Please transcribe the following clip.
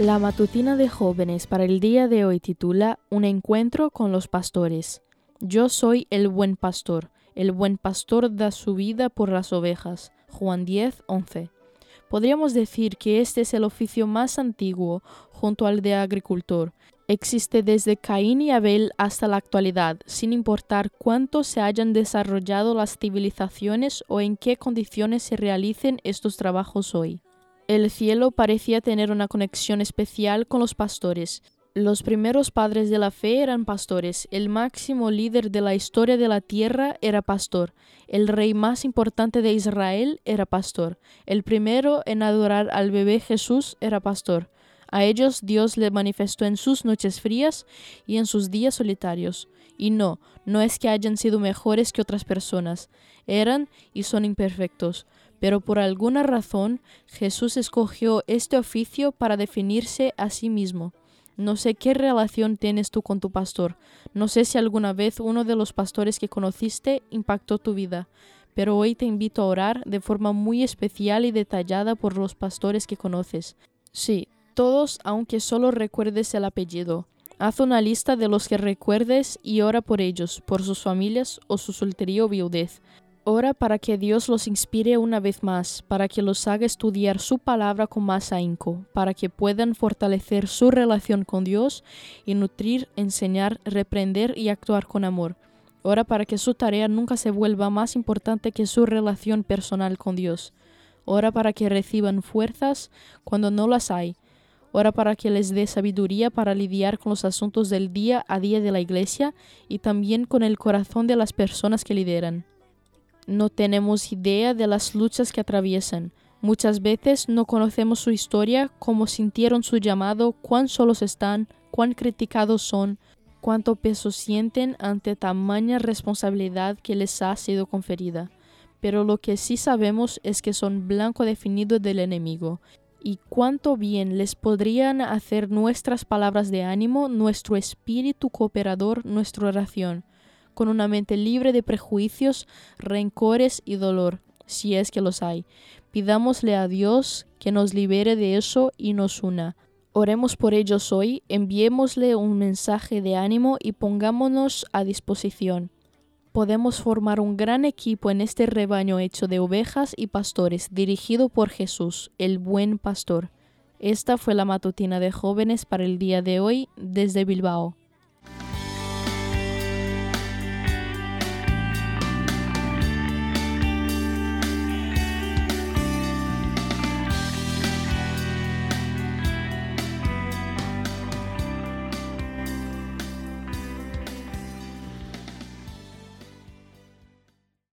La matutina de jóvenes para el día de hoy titula Un encuentro con los pastores. Yo soy el buen pastor. El buen pastor da su vida por las ovejas. Juan 10, 11. Podríamos decir que este es el oficio más antiguo junto al de agricultor. Existe desde Caín y Abel hasta la actualidad, sin importar cuánto se hayan desarrollado las civilizaciones o en qué condiciones se realicen estos trabajos hoy. El cielo parecía tener una conexión especial con los pastores. Los primeros padres de la fe eran pastores, el máximo líder de la historia de la tierra era pastor, el rey más importante de Israel era pastor, el primero en adorar al bebé Jesús era pastor. A ellos Dios le manifestó en sus noches frías y en sus días solitarios. Y no, no es que hayan sido mejores que otras personas, eran y son imperfectos, pero por alguna razón Jesús escogió este oficio para definirse a sí mismo. No sé qué relación tienes tú con tu pastor, no sé si alguna vez uno de los pastores que conociste impactó tu vida, pero hoy te invito a orar de forma muy especial y detallada por los pastores que conoces. Sí, todos aunque solo recuerdes el apellido. Haz una lista de los que recuerdes y ora por ellos, por sus familias o su soltería o viudez. Ora para que Dios los inspire una vez más, para que los haga estudiar su palabra con más ahínco, para que puedan fortalecer su relación con Dios y nutrir, enseñar, reprender y actuar con amor. Ora para que su tarea nunca se vuelva más importante que su relación personal con Dios. Ora para que reciban fuerzas cuando no las hay. Ora para que les dé sabiduría para lidiar con los asuntos del día a día de la iglesia y también con el corazón de las personas que lideran. No tenemos idea de las luchas que atraviesan. Muchas veces no conocemos su historia, cómo sintieron su llamado, cuán solos están, cuán criticados son, cuánto peso sienten ante tamaña responsabilidad que les ha sido conferida. Pero lo que sí sabemos es que son blanco definido del enemigo. Y cuánto bien les podrían hacer nuestras palabras de ánimo, nuestro espíritu cooperador, nuestra oración con una mente libre de prejuicios, rencores y dolor, si es que los hay. Pidámosle a Dios que nos libere de eso y nos una. Oremos por ellos hoy, enviémosle un mensaje de ánimo y pongámonos a disposición. Podemos formar un gran equipo en este rebaño hecho de ovejas y pastores, dirigido por Jesús, el buen pastor. Esta fue la matutina de jóvenes para el día de hoy desde Bilbao.